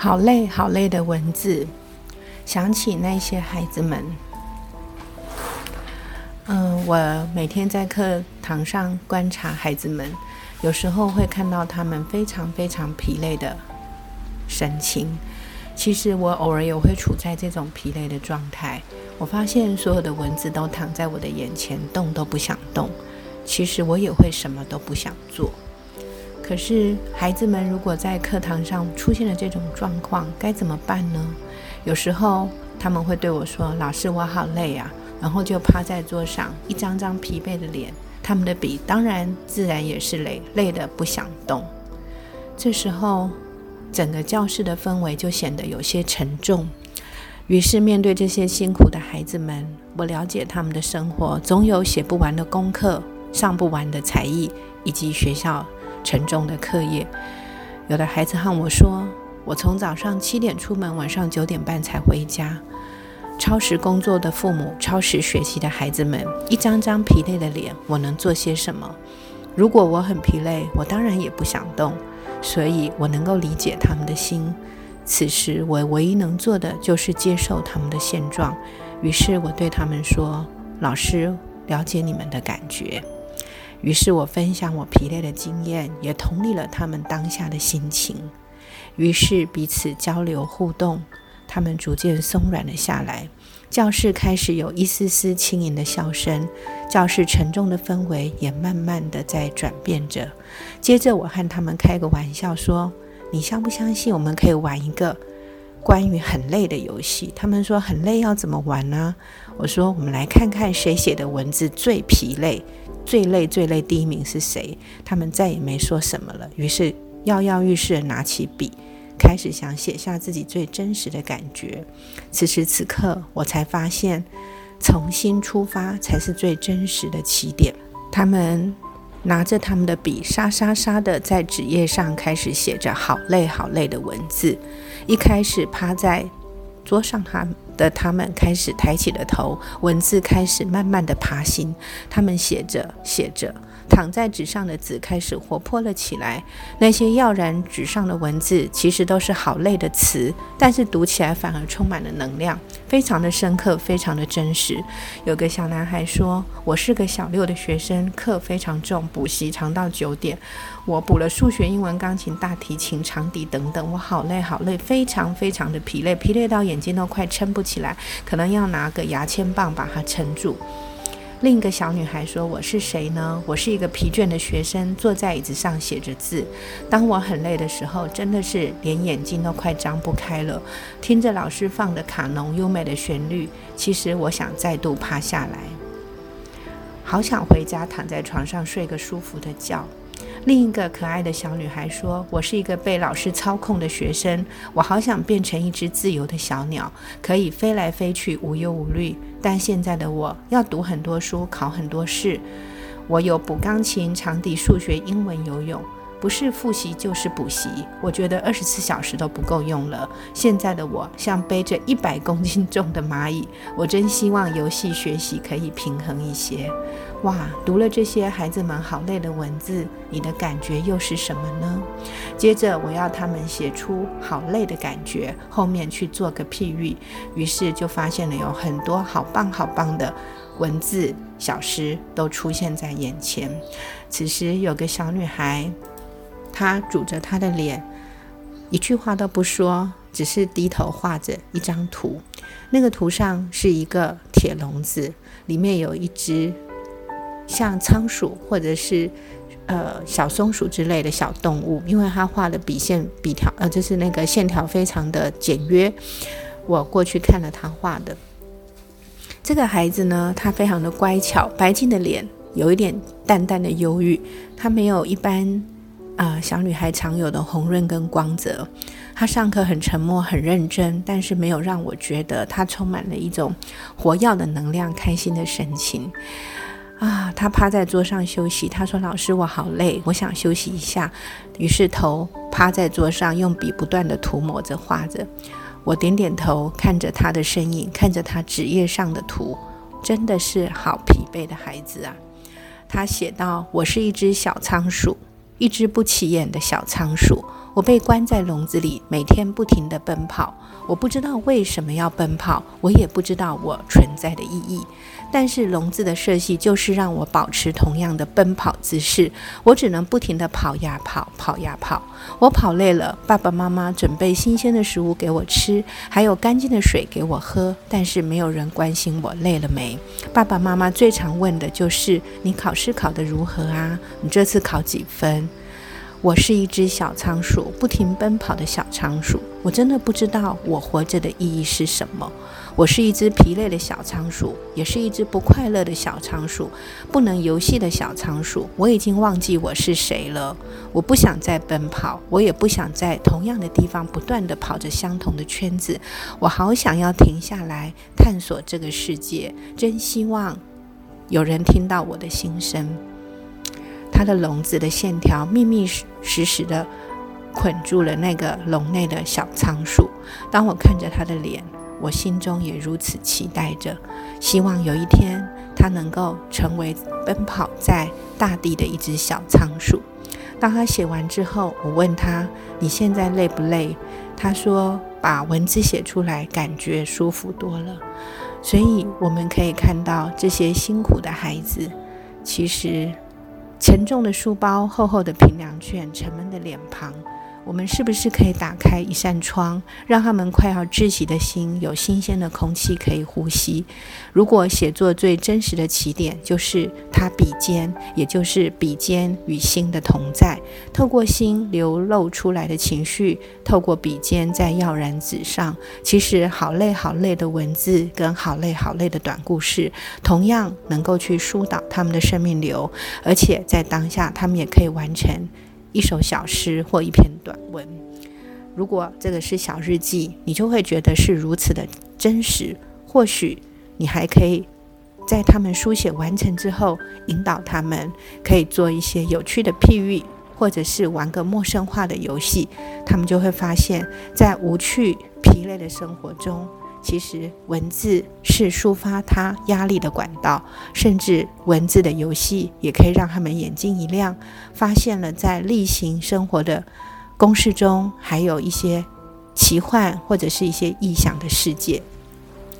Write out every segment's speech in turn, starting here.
好累，好累的文字，想起那些孩子们。嗯，我每天在课堂上观察孩子们，有时候会看到他们非常非常疲累的神情。其实我偶尔也会处在这种疲累的状态。我发现所有的文字都躺在我的眼前，动都不想动。其实我也会什么都不想做。可是孩子们如果在课堂上出现了这种状况，该怎么办呢？有时候他们会对我说：“老师，我好累啊！”然后就趴在桌上，一张张疲惫的脸，他们的笔当然自然也是累，累得不想动。这时候，整个教室的氛围就显得有些沉重。于是面对这些辛苦的孩子们，我了解他们的生活，总有写不完的功课、上不完的才艺，以及学校。沉重的课业，有的孩子和我说：“我从早上七点出门，晚上九点半才回家。”超时工作的父母，超时学习的孩子们，一张张疲累的脸，我能做些什么？如果我很疲累，我当然也不想动，所以我能够理解他们的心。此时，我唯一能做的就是接受他们的现状。于是我对他们说：“老师，了解你们的感觉。”于是我分享我疲累的经验，也同理了他们当下的心情。于是彼此交流互动，他们逐渐松软了下来。教室开始有一丝丝轻盈的笑声，教室沉重的氛围也慢慢的在转变着。接着我和他们开个玩笑说：“你相不相信我们可以玩一个？”关于很累的游戏，他们说很累要怎么玩呢？我说我们来看看谁写的文字最疲累、最累、最累，第一名是谁？他们再也没说什么了。于是跃跃欲试的拿起笔，开始想写下自己最真实的感觉。此时此刻，我才发现，重新出发才是最真实的起点。他们。拿着他们的笔，沙沙沙的在纸页上开始写着“好累好累”的文字。一开始趴在桌上，他的他们开始抬起了头，文字开始慢慢的爬行。他们写着写着。躺在纸上的字开始活泼了起来。那些耀然纸上的文字，其实都是好累的词，但是读起来反而充满了能量，非常的深刻，非常的真实。有个小男孩说：“我是个小六的学生，课非常重，补习长到九点。我补了数学、英文、钢琴、大提琴、长笛等等，我好累，好累，非常非常的疲累，疲累到眼睛都快撑不起来，可能要拿个牙签棒把它撑住。”另一个小女孩说：“我是谁呢？我是一个疲倦的学生，坐在椅子上写着字。当我很累的时候，真的是连眼睛都快张不开了。听着老师放的卡农优美的旋律，其实我想再度趴下来，好想回家躺在床上睡个舒服的觉。”另一个可爱的小女孩说：“我是一个被老师操控的学生，我好想变成一只自由的小鸟，可以飞来飞去，无忧无虑。但现在的我要读很多书，考很多试。我有补钢琴、长笛、数学、英文、游泳。”不是复习就是补习，我觉得二十四小时都不够用了。现在的我像背着一百公斤重的蚂蚁，我真希望游戏学习可以平衡一些。哇，读了这些孩子们好累的文字，你的感觉又是什么呢？接着我要他们写出好累的感觉，后面去做个譬喻。于是就发现了有很多好棒好棒的文字小诗都出现在眼前。此时有个小女孩。他拄着他的脸，一句话都不说，只是低头画着一张图。那个图上是一个铁笼子，里面有一只像仓鼠或者是呃小松鼠之类的小动物。因为他画的笔线笔条呃，就是那个线条非常的简约。我过去看了他画的这个孩子呢，他非常的乖巧，白净的脸，有一点淡淡的忧郁。他没有一般。啊，小女孩常有的红润跟光泽。她上课很沉默、很认真，但是没有让我觉得她充满了一种活耀的能量、开心的神情。啊，她趴在桌上休息。她说：“老师，我好累，我想休息一下。”于是头趴在桌上，用笔不断的涂抹着、画着。我点点头，看着她的身影，看着她纸页上的图，真的是好疲惫的孩子啊。她写道：“我是一只小仓鼠。”一只不起眼的小仓鼠，我被关在笼子里，每天不停地奔跑。我不知道为什么要奔跑，我也不知道我存在的意义。但是笼子的设计就是让我保持同样的奔跑姿势，我只能不停地跑呀跑，跑呀跑。我跑累了，爸爸妈妈准备新鲜的食物给我吃，还有干净的水给我喝。但是没有人关心我累了没。爸爸妈妈最常问的就是：“你考试考得如何啊？你这次考几分？”我是一只小仓鼠，不停奔跑的小仓鼠。我真的不知道我活着的意义是什么。我是一只疲累的小仓鼠，也是一只不快乐的小仓鼠，不能游戏的小仓鼠。我已经忘记我是谁了。我不想再奔跑，我也不想在同样的地方不断地跑着相同的圈子。我好想要停下来探索这个世界，真希望有人听到我的心声。它的笼子的线条密密实实的捆住了那个笼内的小仓鼠。当我看着它的脸，我心中也如此期待着，希望有一天它能够成为奔跑在大地的一只小仓鼠。当他写完之后，我问他：“你现在累不累？”他说：“把文字写出来，感觉舒服多了。”所以我们可以看到这些辛苦的孩子，其实。沉重的书包，厚厚的平凉卷，沉闷的脸庞。我们是不是可以打开一扇窗，让他们快要窒息的心有新鲜的空气可以呼吸？如果写作最真实的起点就是他笔尖，也就是笔尖与心的同在，透过心流露出来的情绪，透过笔尖在耀然纸上。其实好累好累的文字跟好累好累的短故事，同样能够去疏导他们的生命流，而且在当下，他们也可以完成。一首小诗或一篇短文，如果这个是小日记，你就会觉得是如此的真实。或许你还可以在他们书写完成之后，引导他们可以做一些有趣的譬喻，或者是玩个陌生化的游戏，他们就会发现，在无趣、疲累的生活中。其实文字是抒发他压力的管道，甚至文字的游戏也可以让他们眼睛一亮，发现了在例行生活的公式中还有一些奇幻或者是一些异想的世界。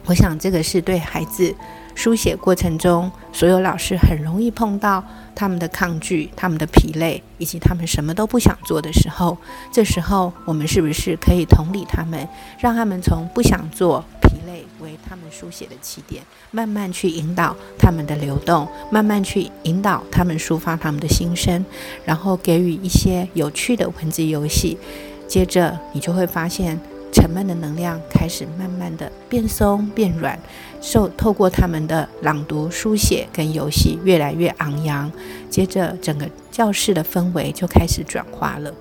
我想这个是对孩子书写过程中，所有老师很容易碰到他们的抗拒、他们的疲累，以及他们什么都不想做的时候。这时候，我们是不是可以同理他们，让他们从不想做、疲累为他们书写的起点，慢慢去引导他们的流动，慢慢去引导他们抒发他们的心声，然后给予一些有趣的文字游戏。接着，你就会发现。沉闷的能量开始慢慢的变松变软，受透过他们的朗读、书写跟游戏越来越昂扬。接着，整个教室的氛围就开始转化了。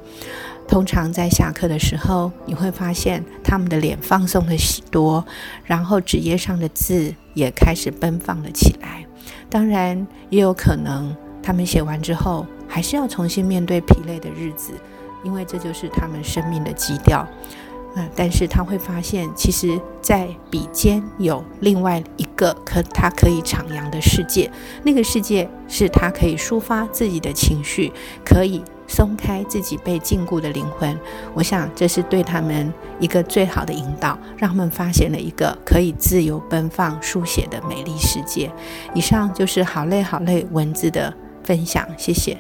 通常在下课的时候，你会发现他们的脸放松了许多，然后纸页上的字也开始奔放了起来。当然，也有可能他们写完之后，还是要重新面对疲累的日子，因为这就是他们生命的基调。但是他会发现，其实，在笔尖有另外一个可他可以徜徉的世界，那个世界是他可以抒发自己的情绪，可以松开自己被禁锢的灵魂。我想，这是对他们一个最好的引导，让他们发现了一个可以自由奔放书写的美丽世界。以上就是好累好累文字的分享，谢谢。